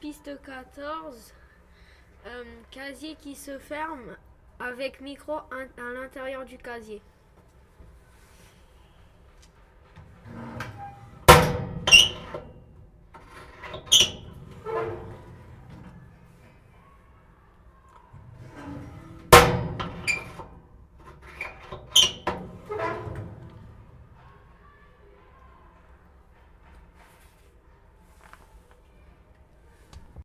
Piste 14. Euh, casier qui se ferme avec micro à l'intérieur du casier.